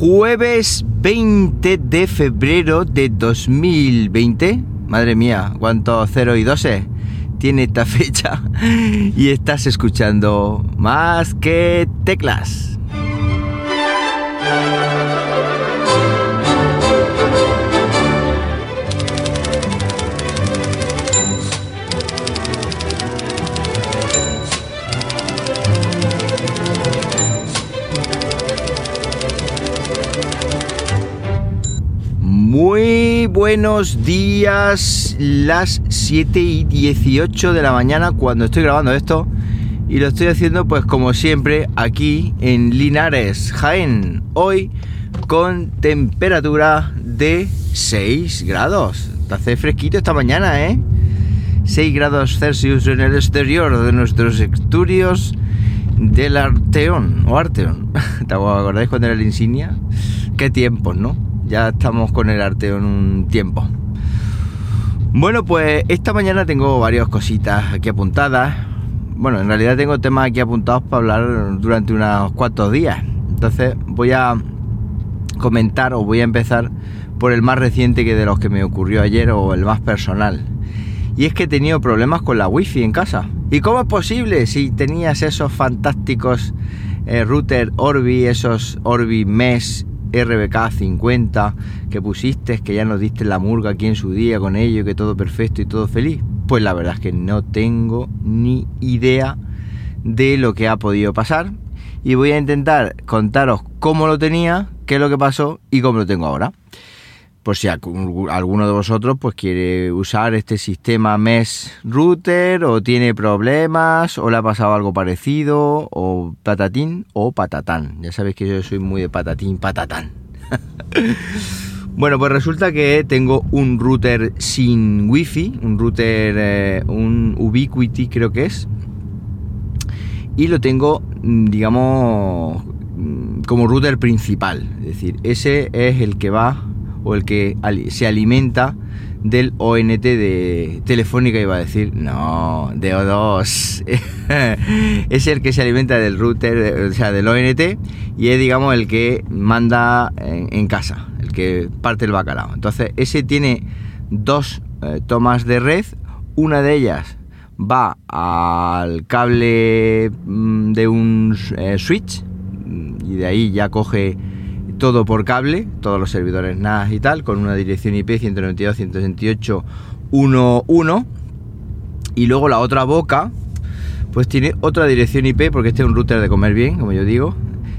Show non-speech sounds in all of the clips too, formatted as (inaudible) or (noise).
Jueves 20 de febrero de 2020. Madre mía, cuántos 0 y 12 tiene esta (laughs) fecha. Y estás escuchando más que teclas. Buenos días, las 7 y 18 de la mañana cuando estoy grabando esto y lo estoy haciendo pues como siempre aquí en Linares, Jaén, hoy con temperatura de 6 grados. Hace fresquito esta mañana, ¿eh? 6 grados Celsius en el exterior de nuestros estudios del Arteón o Arteón. (laughs) ¿Te acordáis cuando era la insignia? Qué tiempos, ¿no? Ya estamos con el arte en un tiempo. Bueno, pues esta mañana tengo varias cositas aquí apuntadas. Bueno, en realidad tengo temas aquí apuntados para hablar durante unos cuantos días. Entonces voy a comentar o voy a empezar por el más reciente que de los que me ocurrió ayer o el más personal. Y es que he tenido problemas con la wifi en casa. ¿Y cómo es posible si tenías esos fantásticos eh, router Orbi, esos Orbi Mesh RBK 50 que pusiste, que ya nos diste la murga aquí en su día con ello, que todo perfecto y todo feliz? Pues la verdad es que no tengo ni idea de lo que ha podido pasar y voy a intentar contaros cómo lo tenía, qué es lo que pasó y cómo lo tengo ahora por si alguno de vosotros pues quiere usar este sistema Mesh Router o tiene problemas o le ha pasado algo parecido o patatín o patatán. Ya sabéis que yo soy muy de patatín, patatán. (laughs) bueno, pues resulta que tengo un router sin wifi, un router, eh, un Ubiquiti creo que es, y lo tengo, mm, digamos, mm, como router principal. Es decir, ese es el que va o el que se alimenta del ONT de Telefónica, iba a decir, no, de O2. (laughs) es el que se alimenta del router, o sea, del ONT, y es, digamos, el que manda en, casa, el que parte el bacalao. Entonces, ese tiene dos eh, tomas de red, una de ellas va al cable mm, de un eh, switch, y de ahí ya coge todo por cable, todos los servidores NAS y tal, con una dirección IP 192.168.1.1 y luego la otra boca pues tiene otra dirección IP porque este es un router de comer bien, como yo digo.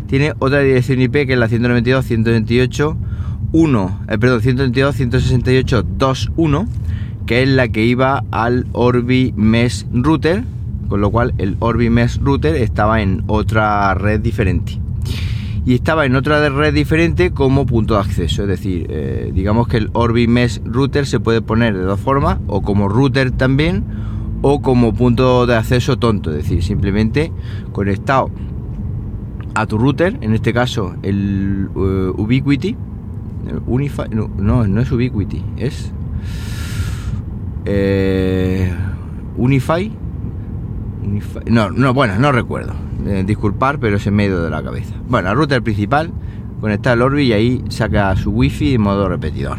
Tiene otra dirección IP que es la 192.128.1, eh, perdón, 192.168.2.1, que es la que iba al Orbi Mesh Router, con lo cual el Orbi Mesh Router estaba en otra red diferente y estaba en otra red diferente como punto de acceso. Es decir, eh, digamos que el Orbi Mesh Router se puede poner de dos formas, o como router también, o como punto de acceso tonto, es decir, simplemente conectado a tu router, en este caso el uh, Ubiquiti, Unify, no, no, es Ubiquiti, es eh, Unify, Unify, no, no, bueno, no recuerdo eh, disculpar, pero es en medio de la cabeza. Bueno, la router principal, conectar al Orbi y ahí saca su wifi en modo repetidor.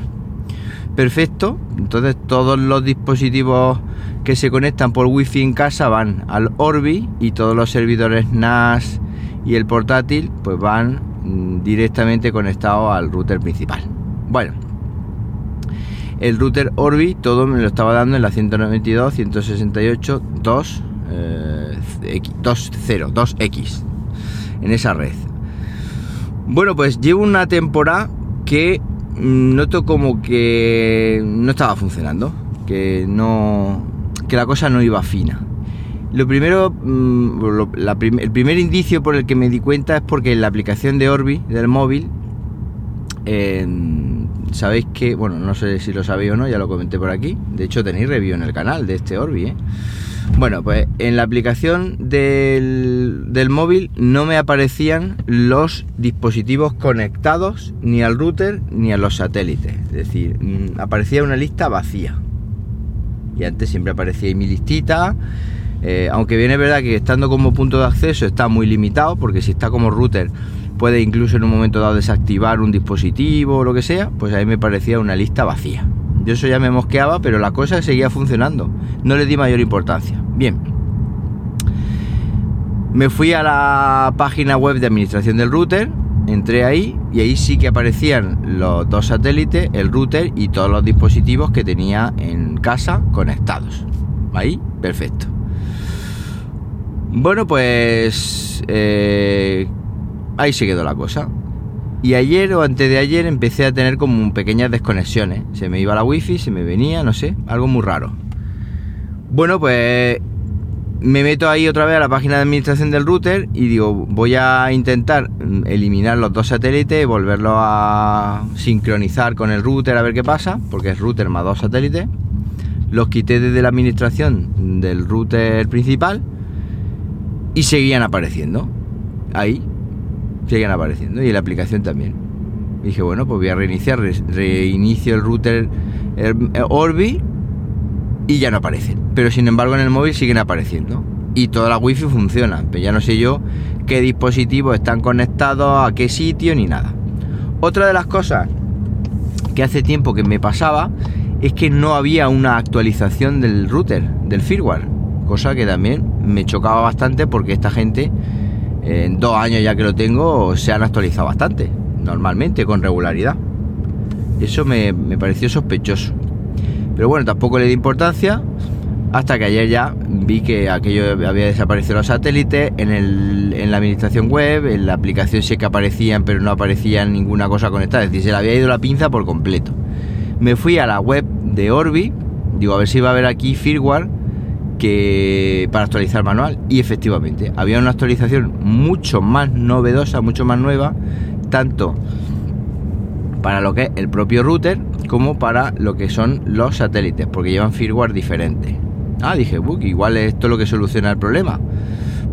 Perfecto, entonces todos los dispositivos que se conectan por wifi en casa van al Orbi y todos los servidores NAS y el portátil pues van mm, directamente conectados al router principal. Bueno, el router Orbi todo me lo estaba dando en la 192, 168, 2 2.0, 2X en esa red. Bueno, pues llevo una temporada que noto como que no estaba funcionando, que no que la cosa no iba fina. Lo primero, mm, el primer indicio por el que me di cuenta es porque la aplicación de Orbi del móvil, sabéis que, bueno, no sé si lo sabéis o no, ya lo comenté por aquí. De hecho, tenéis review en el canal de este Orbi, ¿eh? Bueno, pues en la aplicación del, móvil no me aparecían los dispositivos conectados ni al router ni a los satélites. Es decir, mm, aparecía una lista vacía. Y antes siempre aparecía mi listita. Eh, aunque bien es verdad que estando como punto de acceso está muy limitado, porque si está como router puede incluso en un momento dado desactivar un dispositivo o lo que sea, pues a mí me parecía una lista vacía. Yo eso ya me mosqueaba, pero la cosa seguía funcionando. No le di mayor importancia. Bien. Me fui a la página web de administración del router, entré ahí y ahí sí que aparecían los dos satélites, el router y todos los dispositivos que tenía en casa conectados. Ahí, perfecto. Bueno, pues eh, ahí se quedó la cosa. Y ayer o antes de ayer empecé a tener como pequeñas desconexiones. Se me iba la wifi, se me venía, no sé, algo muy raro. Bueno, pues me meto ahí otra vez a la página de administración del router y digo, voy a intentar eliminar los dos satélites y volverlo a sincronizar con el router a ver qué pasa, porque es router más dos satélites. Los quité desde la administración del router principal y seguían apareciendo. Ahí, siguen apareciendo y la aplicación también. dije, bueno, pues voy a reiniciar, reinicio el router eh, Orbi y ya no aparecen. Pero sin embargo en el móvil siguen apareciendo. Y toda la wifi funciona. Pero ya no sé yo qué dispositivos están conectados, a qué sitio ni nada. Otra de las cosas que hace tiempo que me pasaba es que no había una actualización del router, del firmware. Cosa que también me chocaba bastante porque esta gente en dos años ya que lo tengo, se han actualizado bastante, normalmente, con regularidad. Eso me, pareció sospechoso. Pero bueno, tampoco le di importancia hasta que ayer ya vi que aquello había desaparecido los satélites en, el, en la administración web, en la aplicación sí que aparecían, pero no aparecía ninguna cosa conectada, es decir, se le había ido la pinza por completo. Me fui a la web de Orbi, digo, a ver si va a haber aquí firmware que para actualizar manual y efectivamente había una actualización mucho más novedosa, mucho más nueva, tanto para lo que es el propio router como para lo que son los satélites, porque llevan firmware diferente. Ah, dije, igual esto es lo que soluciona el problema.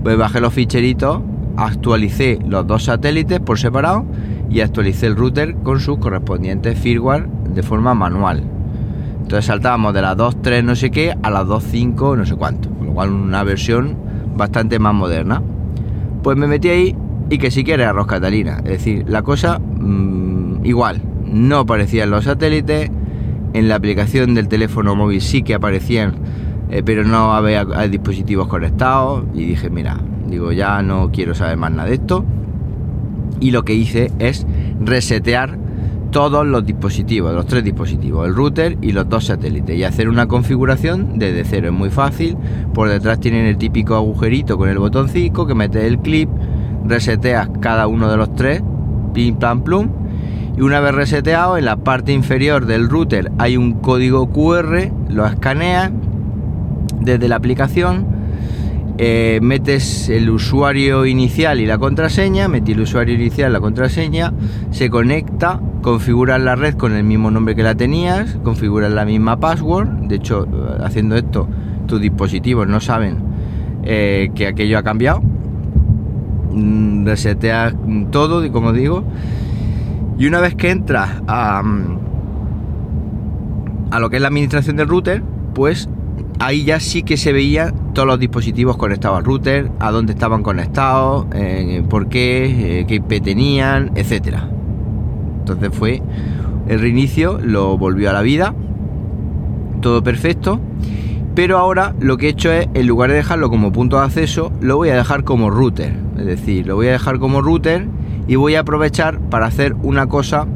Pues bajé los ficheritos, actualicé los dos satélites por separado y actualicé el router con sus correspondientes firmware de forma manual. Entonces saltábamos de las 2.3 no sé qué a las 2.5 no sé cuánto. Con lo cual una versión bastante más moderna. Pues me metí ahí y que sí que era arroz Catalina. Es decir, la cosa mm, igual. No aparecían los satélites. En la aplicación del teléfono móvil sí que aparecían, eh, pero no había dispositivos conectados. Y dije, mira, digo, ya no quiero saber más nada de esto. Y lo que hice es resetear todos los dispositivos, los tres dispositivos, el router y los dos satélites y hacer una configuración desde cero. Es muy fácil. Por detrás tienen el típico agujerito con el botoncito que metes el clip, reseteas cada uno de los tres, pim pam plum. Y una vez reseteado, en la parte inferior del router hay un código QR, lo escaneas desde la aplicación eh, metes el usuario inicial y la contraseña, metí el usuario inicial, la contraseña, se conecta, configuras la red con el mismo nombre que la tenías, configuras la misma password, de hecho eh, haciendo esto tus dispositivos no saben eh, que aquello ha cambiado, mm, reseteas todo, como digo, y una vez que entras a, a lo que es la administración del router, pues ahí ya sí que se veían todos los dispositivos conectados al router, a dónde estaban conectados, eh, por qué, eh, qué IP tenían, etcétera. Entonces fue el reinicio, lo volvió a la vida, todo perfecto. Pero ahora lo que he hecho es, en lugar de dejarlo como punto de acceso, lo voy a dejar como router. Es decir, lo voy a dejar como router y voy a aprovechar para hacer una cosa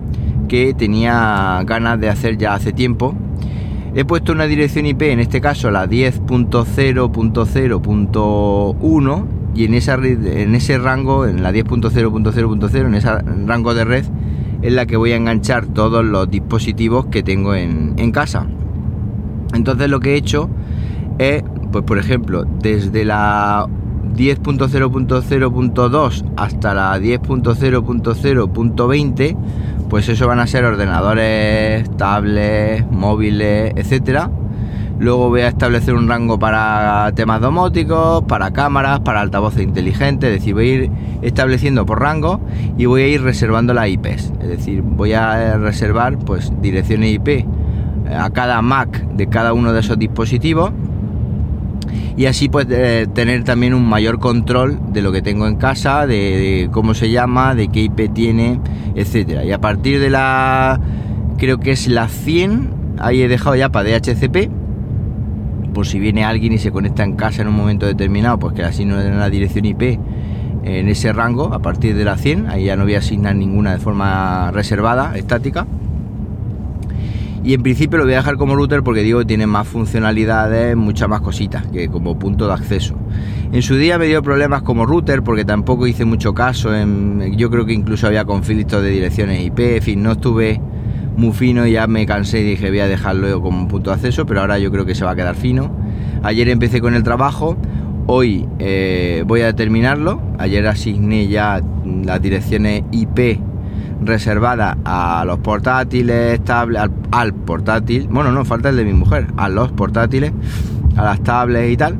que tenía ganas de hacer ya hace tiempo He puesto una dirección IP, en este caso la 10.0.0.1 y en, esa, en ese rango, en la 10.0.0.0, en ese rango de red, es la que voy a enganchar todos los dispositivos que tengo en, en casa. Entonces lo que he hecho es, pues por ejemplo, desde la 10.0.0.2 hasta la 10.0.0.20 pues eso van a ser ordenadores, tablets, móviles, etcétera. Luego voy a establecer un rango para temas domóticos, para cámaras, para altavoces inteligentes, es decir, voy a ir estableciendo por rango y voy a ir reservando las IPs. Es decir, voy a reservar pues direcciones IP a cada Mac de cada uno de esos dispositivos y así pues eh, tener también un mayor control de lo que tengo en casa, de, cómo se llama, de qué IP tiene, etcétera. Y a partir de la, creo que es la 100, ahí he dejado ya para DHCP, por si viene alguien y se conecta en casa en un momento determinado, pues que así no den la dirección IP en ese rango, a partir de la 100, ahí ya no voy a asignar ninguna de forma reservada, estática y en principio lo voy a dejar como router porque digo que tiene más funcionalidades, muchas más cositas que como punto de acceso. En su día me dio problemas como router porque tampoco hice mucho caso. Yo creo que incluso había conflictos de direcciones IP, en fin, no estuve muy fino y ya me cansé y dije voy a dejarlo como punto de acceso, pero ahora yo creo que se va a quedar fino. Ayer empecé con el trabajo, hoy eh, voy a terminarlo. Ayer asigné ya las direcciones IP reservada a los portátiles, tablets, al, portátil, bueno, no, falta el de mi mujer, a los portátiles, a las tablets y tal.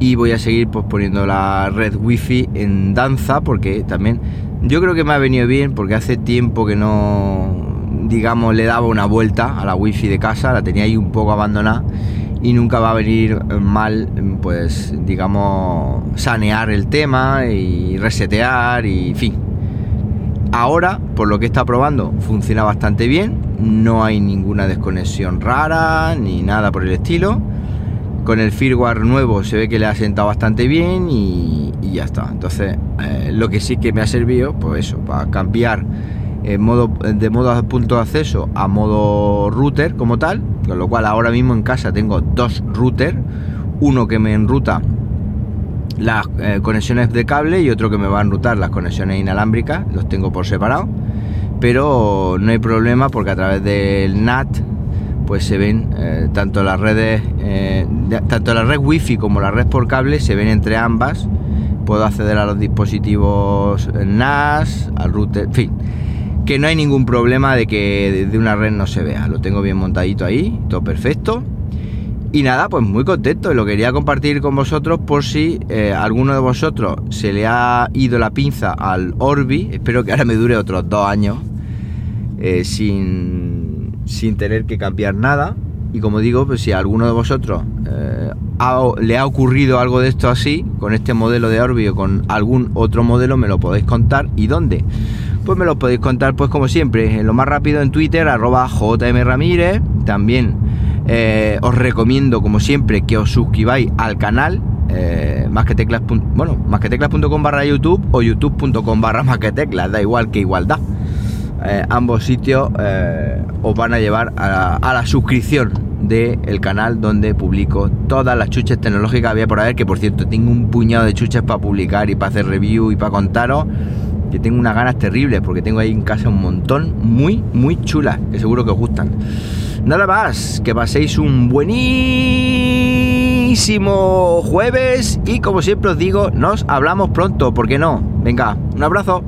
Y voy a seguir pues poniendo la red wifi en danza porque también yo creo que me ha venido bien porque hace tiempo que no, digamos, le daba una vuelta a la wifi de casa, la tenía ahí un poco abandonada y nunca va a venir mal, pues, digamos, sanear el tema y resetear y, en fin, Ahora, por lo que está probando, funciona bastante bien. No hay ninguna desconexión rara ni nada por el estilo. Con el firmware nuevo se ve que le ha sentado bastante bien y, ya está. Entonces, eh, lo que sí que me ha servido, pues eso, para cambiar modo, de modo punto de acceso a modo router como tal. Con lo cual, ahora mismo en casa tengo dos routers. Uno que me enruta las eh, conexiones de cable y otro que me va a enrutar las conexiones inalámbricas, los tengo por separado, pero no hay problema porque a través del NAT pues se ven eh, tanto las redes, eh, tanto la red wifi como la red por cable se ven entre ambas, puedo acceder a los dispositivos NAS, al router, en fin, que no hay ningún problema de que de una red no se vea, lo tengo bien montadito ahí, todo perfecto y nada, pues muy contento. Y lo quería compartir con vosotros por si eh, alguno de vosotros se le ha ido la pinza al Orbi. Espero que ahora me dure otros dos años eh, sin, sin tener que cambiar nada. Y como digo, pues si a alguno de vosotros eh, le ha ocurrido algo de esto así, con este modelo de Orbi o con algún otro modelo, me lo podéis contar. ¿Y dónde? Pues me lo podéis contar, pues como siempre, en lo más rápido en Twitter, arroba JM Ramírez. También eh, os recomiendo, como siempre, que os suscribáis al canal. Eh, más que bueno, más barra YouTube o youtube.com barra más que teclas, da igual que igualdad. Eh, ambos sitios os van a llevar a, la suscripción del canal donde publico todas las chuches tecnológicas había por haber, que por cierto tengo un puñado de chuches para publicar y para hacer review y para contaros, que tengo unas ganas terribles porque tengo ahí en casa un montón muy, muy chulas, que seguro que os gustan. Nada más, que paséis un buenísimo jueves y como siempre os digo, nos hablamos pronto, ¿por qué no? Venga, un abrazo.